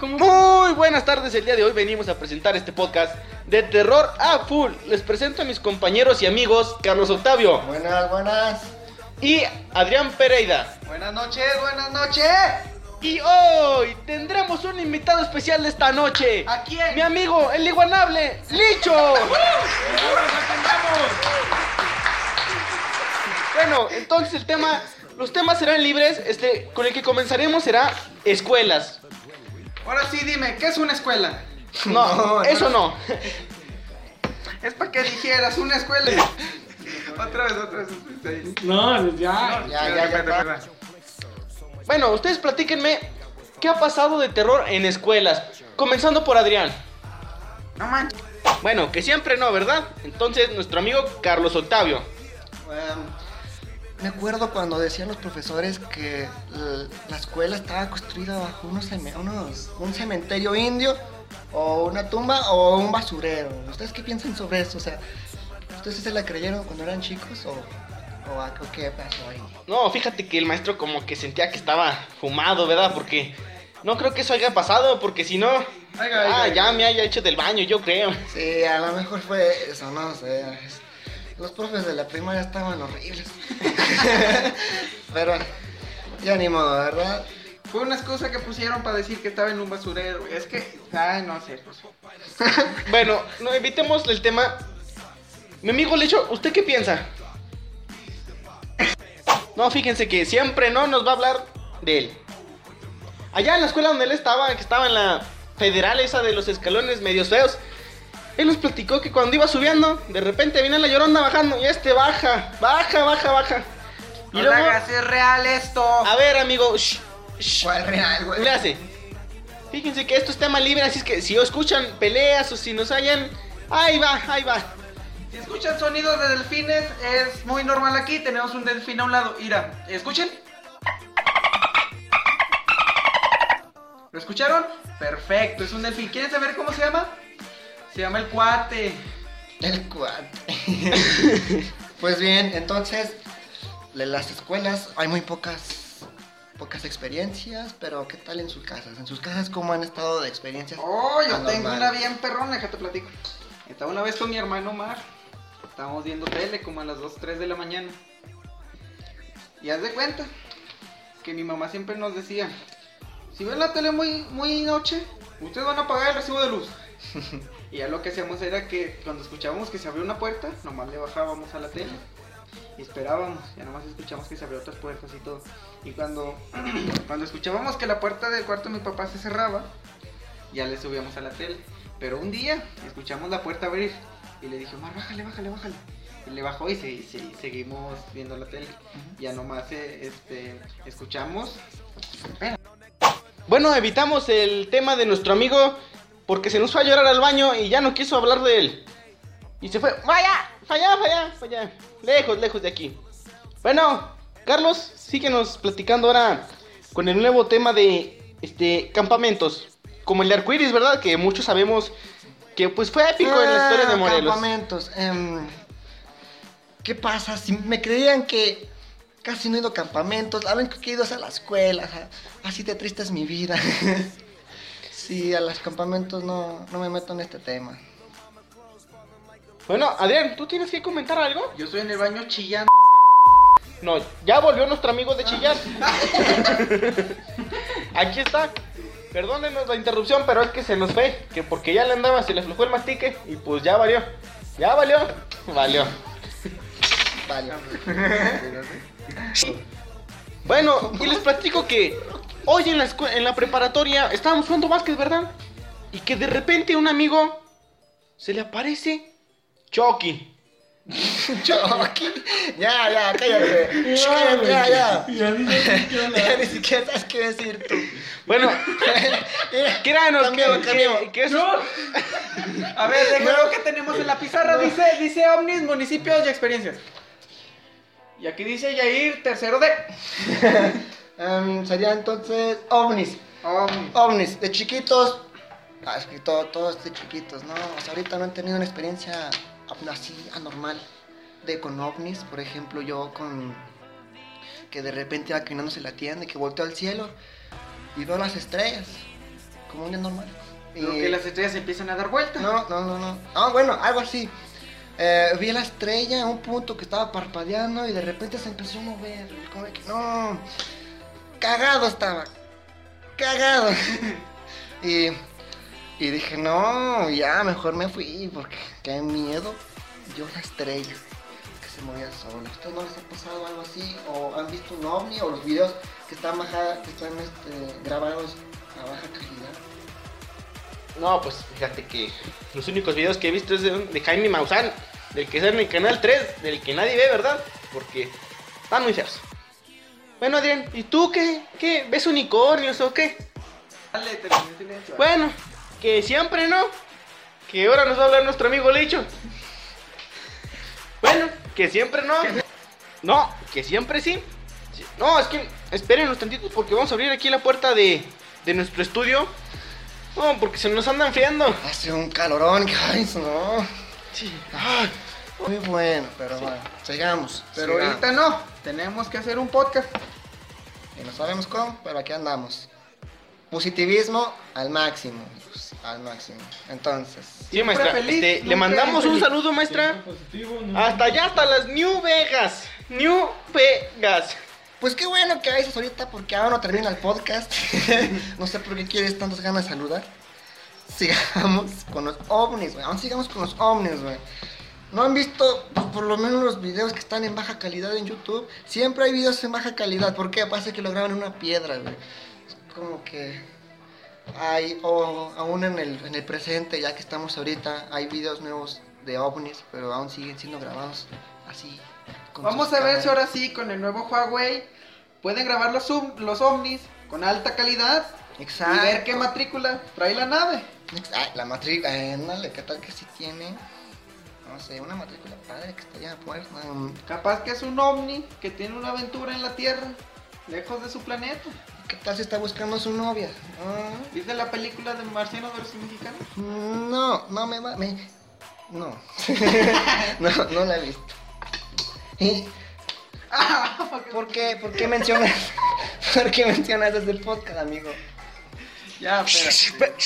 Muy buenas tardes, el día de hoy venimos a presentar este podcast de terror a full. Les presento a mis compañeros y amigos Carlos Octavio Buenas, buenas. y Adrián Pereira. Buenas noches, buenas noches. Y hoy tendremos un invitado especial de esta noche. ¿A quién? Mi amigo, el iguanable, Licho. Bueno, entonces el tema, los temas serán libres. Este, con el que comenzaremos será escuelas. Ahora sí, dime, ¿qué es una escuela? No, No, eso no. Es para que dijeras una escuela. otra vez, otra vez. No, ya. Ya, ya, ya, ya. Bueno, ustedes platíquenme qué ha pasado de terror en escuelas. Comenzando por Adrián. No manches. Bueno, que siempre no, ¿verdad? Entonces, nuestro amigo Carlos Octavio. Bueno, me acuerdo cuando decían los profesores que la escuela estaba construida bajo unos unos- un cementerio indio o una tumba o un basurero. ¿Ustedes qué piensan sobre eso? O sea, ¿ustedes se la creyeron cuando eran chicos o, o, a- o qué pasó ahí? No, fíjate que el maestro como que sentía que estaba fumado, ¿verdad? Porque no creo que eso haya pasado, porque si no... Oiga, ah, oiga, ya oiga. me haya hecho del baño, yo creo. Sí, a lo mejor fue eso, no sé. Los profes de la primaria estaban horribles. Pero ya ni modo, ¿verdad? Fue una excusa que pusieron para decir que estaba en un basurero. Es que, ay, no sé. Pues. Bueno, no evitemos el tema. Mi amigo Licho, ¿usted qué piensa? No, fíjense que siempre no nos va a hablar de él. Allá en la escuela donde él estaba, que estaba en la federal esa de los escalones medios feos, él nos platicó que cuando iba subiendo, de repente viene la llorona bajando y este baja, baja, baja, baja. Y No luego, hagas, es real esto. a ver amigo, shh, shh, ¿Cuál real, güey? hace. Fíjense que esto es tema libre, así es que si escuchan peleas o si nos hallan, ahí va, ahí va. Si escuchan sonidos de delfines, es muy normal aquí. Tenemos un delfín a un lado. Mira, ¿escuchen? ¿Lo escucharon? Perfecto, es un delfín. ¿Quieren saber cómo se llama? Se llama el cuate. El cuate. pues bien, entonces, de las escuelas hay muy pocas pocas experiencias, pero ¿qué tal en sus casas? En sus casas, ¿cómo han estado de experiencias? Oh, yo tengo una bien perrona, déjate platico. Estaba una vez con mi hermano Omar. Estábamos viendo tele como a las 2, 3 de la mañana. Y haz de cuenta que mi mamá siempre nos decía, si ven la tele muy, muy noche, ustedes van a pagar el recibo de luz. y ya lo que hacíamos era que cuando escuchábamos que se abrió una puerta, nomás le bajábamos a la tele. Y esperábamos, ya nomás escuchamos que se abrió otras puertas y todo. Y cuando, cuando escuchábamos que la puerta del cuarto de mi papá se cerraba, ya le subíamos a la tele. Pero un día escuchamos la puerta abrir y le dije, Omar, bájale, bájale, bájale. Y le bajó y, se- y se- seguimos viendo la tele. Ya nomás eh, este, escuchamos. Bueno, evitamos el tema de nuestro amigo porque se nos fue a llorar al baño y ya no quiso hablar de él. Y se fue, vaya, vaya, vaya, vaya, lejos, lejos de aquí. Bueno, Carlos, síguenos platicando ahora con el nuevo tema de este campamentos. Como el de arcoiris, ¿verdad? Que muchos sabemos que pues fue épico en la historia de Ah, Morelos. Campamentos. em, ¿Qué pasa? Si me creían que casi no he ido a campamentos, la única que he ido a la escuela. Así de triste es mi vida. sí, a los campamentos no, no me meto en este tema. Bueno, Adrián, ¿tú tienes que comentar algo? Yo estoy en el baño chillando. No, ya volvió nuestro amigo de chillar. Aquí está. Perdónenos la interrupción, pero es que se nos fue. Que porque ya le andaba, se le aflojó el mastique y pues ya valió. Ya valió. Valió. Vale. Bueno, y les platico que hoy en la, en la preparatoria estábamos jugando básquet, ¿verdad? Y que de repente un amigo se le aparece Chucky. Chucky. Ya, ya, cállate. Cállate, ya, ya. Ya que hola. Ya ni siquiera sabes qué decir tú. Bueno, créanos que, Cambió, que- cambió. que es- A ver, déjame lo que tenemos en la pizarra. Dice, dice ovnis, municipios y experiencias. Y aquí dice Yair, tercero de... Em, sería entonces ovnis. Ovnis. ovnis, de chiquitos. Ah, es que todo, todos de chiquitos, ¿no? O sea, ahorita no han tenido una experiencia así anormal de con ovnis. Por ejemplo, yo con. que de repente iba caminándose la tienda y que volteo al cielo y veo las estrellas. como un día normal. Y- que las estrellas empiezan a dar vuelta. No, no, no, no. Ah, bueno, algo así. Eh, vi la estrella, un punto que estaba parpadeando y de repente se empezó a mover. Como que, no, cagado estaba. Cagado. y, y dije, no, ya, mejor me fui porque qué miedo. Yo la estrella que se movía sola. ¿A ustedes no les ha pasado algo así? ¿O han visto un ovni o los videos que están, baja, que están este, grabados a baja calidad? No, pues fíjate que los únicos videos que he visto es de, Jaime Maussan, del que sale en el canal 3, del que nadie ve, ¿verdad? Porque están muy feos. Bueno, Adrián, ¿y tú qué? ¿Qué? ¿Ves unicornios o qué? Dale, silencio. Bueno, que siempre no. Que ahora nos va a hablar nuestro amigo Licho. Bueno, que siempre no. No, que siempre sí. No, es que esperen un tantito porque vamos a abrir aquí la puerta de, de nuestro estudio. No, porque se nos andan enfriando. Hace un calorón, ay, no. Sí. Ay, Muy bueno, pero bueno, sigamos. Pero sigamos. ahorita no, tenemos que hacer un podcast. Y no sabemos cómo, pero aquí andamos. Positivismo al máximo, al máximo. Entonces, Sí, maestra. feliz, este, le mandamos un saludo, maestra. Positivo, no- Hasta allá, hasta las New Vegas. New Vegas. pues qué bueno que avisas ahorita porque ahora no termina el podcast. no sé por qué quieres tantas ganas de saludar. Sigamos con los ovnis, güey. Aún sigamos con los ovnis, güey. ¿No han visto pues, por lo menos los videos que están en baja calidad en YouTube? Siempre hay videos en baja calidad. ¿Por qué? Pasa que lo graban en una piedra, güey. Es como que hay, o aún en el, en el presente, ya que estamos ahorita, hay videos nuevos de ovnis, pero aún siguen siendo grabados así. con Vamos a ver si ahora sí con el nuevo Huawei pueden grabar los, los ovnis con alta calidad Exacto. y ver qué matrícula trae la nave. Ex- ah, la matrícula, eh, ¿qué tal que sí tiene? No sé, una matrícula padre que está puesta. mm, Capaz que es un ovni que tiene una aventura en la Tierra, lejos de su planeta. ¿Qué tal si está buscando a su novia? Ah, ¿Viste la película de Marciano versus Mexicano? mm, no, no me va. Me, no. no, no la he visto. ¿Y por qué, por qué mencionas? ¿Por qué mencionas desde el podcast, amigo? Ya, espérate.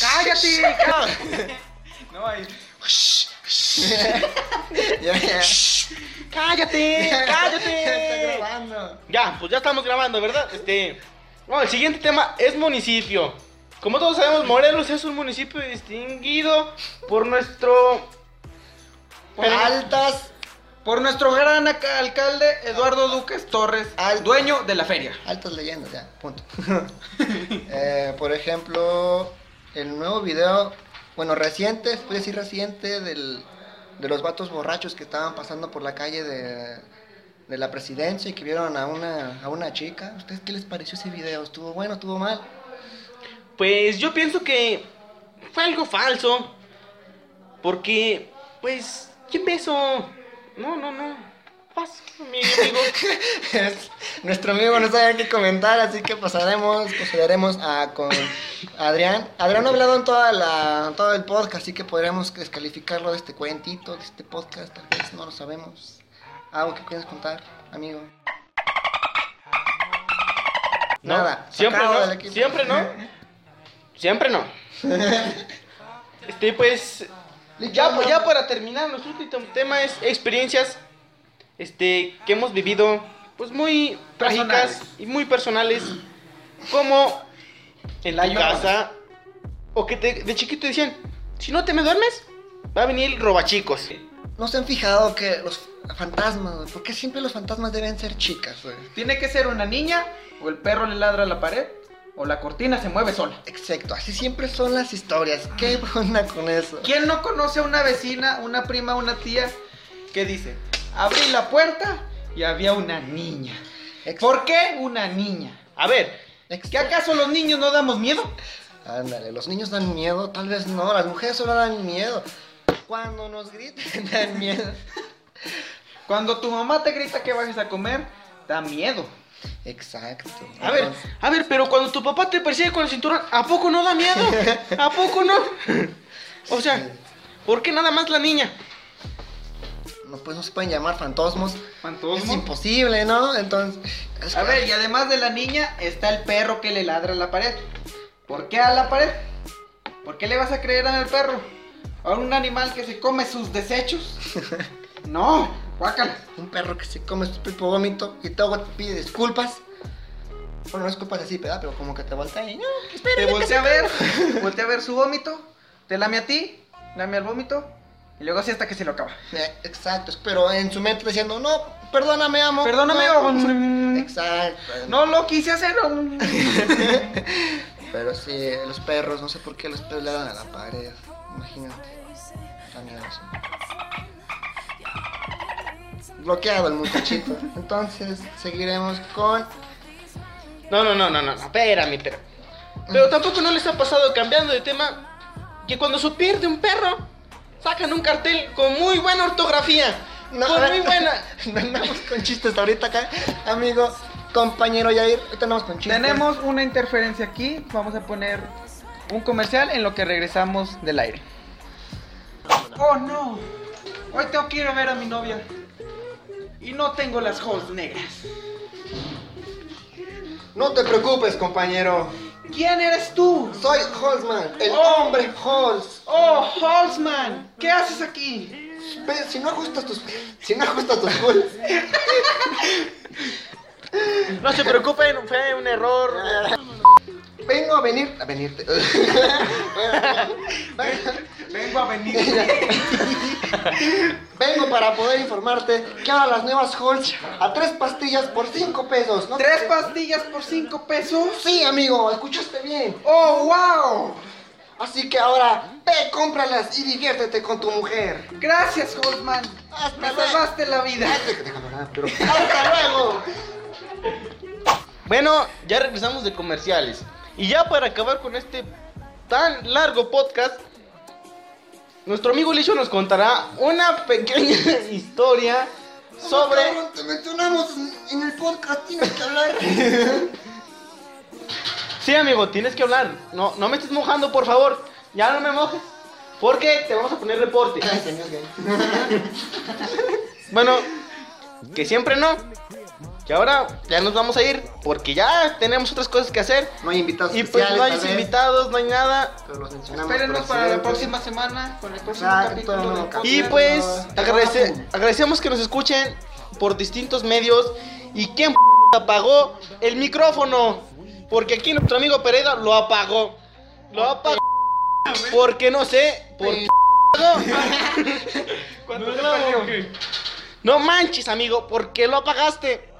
¡Cállate! cállate. No, ahí. ya, ya. ¡Cállate! Está ¡Cállate! grabando. Ya, pues ya estamos grabando, ¿verdad? Este. Bueno, el siguiente tema es municipio. Como todos sabemos, Morelos es un municipio distinguido por nuestro. Altas, Por nuestro gran alcalde Eduardo Duques Torres, Al- dueño de la feria. altas leyendas, ya, punto. Eh, por ejemplo, el nuevo video, bueno, reciente, puede decir reciente, del, de los vatos borrachos que estaban pasando por la calle de, de la presidencia y que vieron a una, a una chica. ¿Ustedes qué les pareció ese video? ¿Estuvo bueno, estuvo mal? Pues yo pienso que fue algo falso. Porque, pues, ¿quién ve eso? No, no, no. Paz, mi amigo. Nuestro amigo no sabe qué comentar, así que pasaremos, procederemos a con Adrián. Adrián no ha hablado en toda la, todo el podcast, así que podremos descalificarlo de este cuentito, de este podcast, tal vez, no lo sabemos. ¿Algo que quieres contar, amigo? No, Nada. Siempre no. Siempre no. Siempre no. Este, pues. Ya, pues, ya para terminar, nuestro último tema es experiencias este, que hemos vivido, pues muy Personales. trágicas y muy personales, como en La casa, o que te- de chiquito decían, si no te me duermes, va a venir el robachicos. ¿No se han fijado que los fantasmas, güey? ¿Por qué siempre los fantasmas deben ser chicas, güey? Tiene que ser una niña, o el perro le ladra a la pared, o la cortina se mueve sola. Exacto, así siempre son las historias. ¿Qué onda con eso? ¿Quién no conoce a una vecina, una prima, una tía que dice, abrí la puerta y había una niña? ¿Por qué una niña? A ver, ¿Que acaso los niños no damos miedo? Ándale, los niños dan miedo, tal vez no, las mujeres solo dan miedo. Cuando nos griten dan miedo. Cuando tu mamá te grita que vayas a comer, da miedo. Exacto. a ver, a ver, pero cuando tu papá te persigue con el cinturón, ¿a poco no da miedo? ¿A poco no? O sea, ¿por qué nada más la niña? No, pues no se pueden llamar fantosmos. Fantasma. Es imposible, ¿no? Entonces. es A que- ver, y además de la niña, está el perro que le ladra a la pared. ¿Por qué a la pared? ¿Por qué le vas a creer al perro? ¿A un animal que se come sus desechos? No, guácala. Un perro que se come su propio vómito y luego te pide disculpas. Bueno, no es culpas así, ¿verdad? Pero como que te voltea y. No, Te voltea a ver, voltea a ver su vómito, te lame a ti, lame al vómito, y luego así hasta que se lo acaba. Eh, Exacto, pero en su mente diciendo, no, perdóname, amo. Perdóname, no. o- Exacto. No lo quise hacer. Pero sí, los perros, no sé por qué los perros le dan a la pared. Imagínate. Eso. Bloqueado el muchachito. Entonces, seguiremos con. No, no, no, no, no, no, espérame, pero. Pero tampoco no les ha pasado cambiando de tema que cuando se pierde un perro, sacan un cartel con muy buena ortografía. No, con muy buena. No andamos con chistes ahorita acá, amigo, compañero Yair. Ahorita andamos con chistes. Tenemos una interferencia aquí, vamos a poner un comercial en lo que regresamos del aire. Oh no, hoy tengo que ir a ver a mi novia y no tengo las holes negras. No te preocupes, compañero. ¿Quién eres tú? Soy Holzman, el Oh. hombre Holz. Oh, Holzman, ¿qué haces aquí? Si no ajustas tus. Si no ajustas tus cool. No se preocupen, fue un error. Vengo a venir. A venirte. Vengo a venir. Vengo para poder informarte que ahora las nuevas Halls a tres pastillas por cinco pesos. ¿no? ¿Tres pastillas por cinco pesos? Sí, amigo, escuchaste bien. Oh, wow. Así que ahora ve, cómpralas y diviértete con tu mujer. Gracias, Holzman. Hasta Me luego. salvaste la vida. Pero- Hasta luego. Bueno, ya regresamos de comerciales. Y ya para acabar con este tan largo podcast, nuestro amigo Licho nos contará una pequeña historia sobre. Cabrón, Te mencionamos en el podcast, tienes que hablar. Sí, amigo, tienes que hablar. No, no me estés mojando, por favor. Ya no me mojes. Porque te vamos a poner reporte. Ay, señor gay. Bueno, que siempre no. Que ahora ya nos vamos a ir porque ya tenemos otras cosas que hacer. No hay invitados Y pues no hay invitados, no hay nada. pero los mencionamos Espérenos para la próxima semana con el próximo Exacto. capítulo. Y pues agradece- agradecemos que nos escuchen por distintos medios. ¿Y quién p- apagó el micrófono? Porque aquí nuestro amigo Pereira lo apagó. Lo apagó. Porque no sé. Por. ¿Cuánto No? No manches, amigo. ¿Por qué lo apagaste?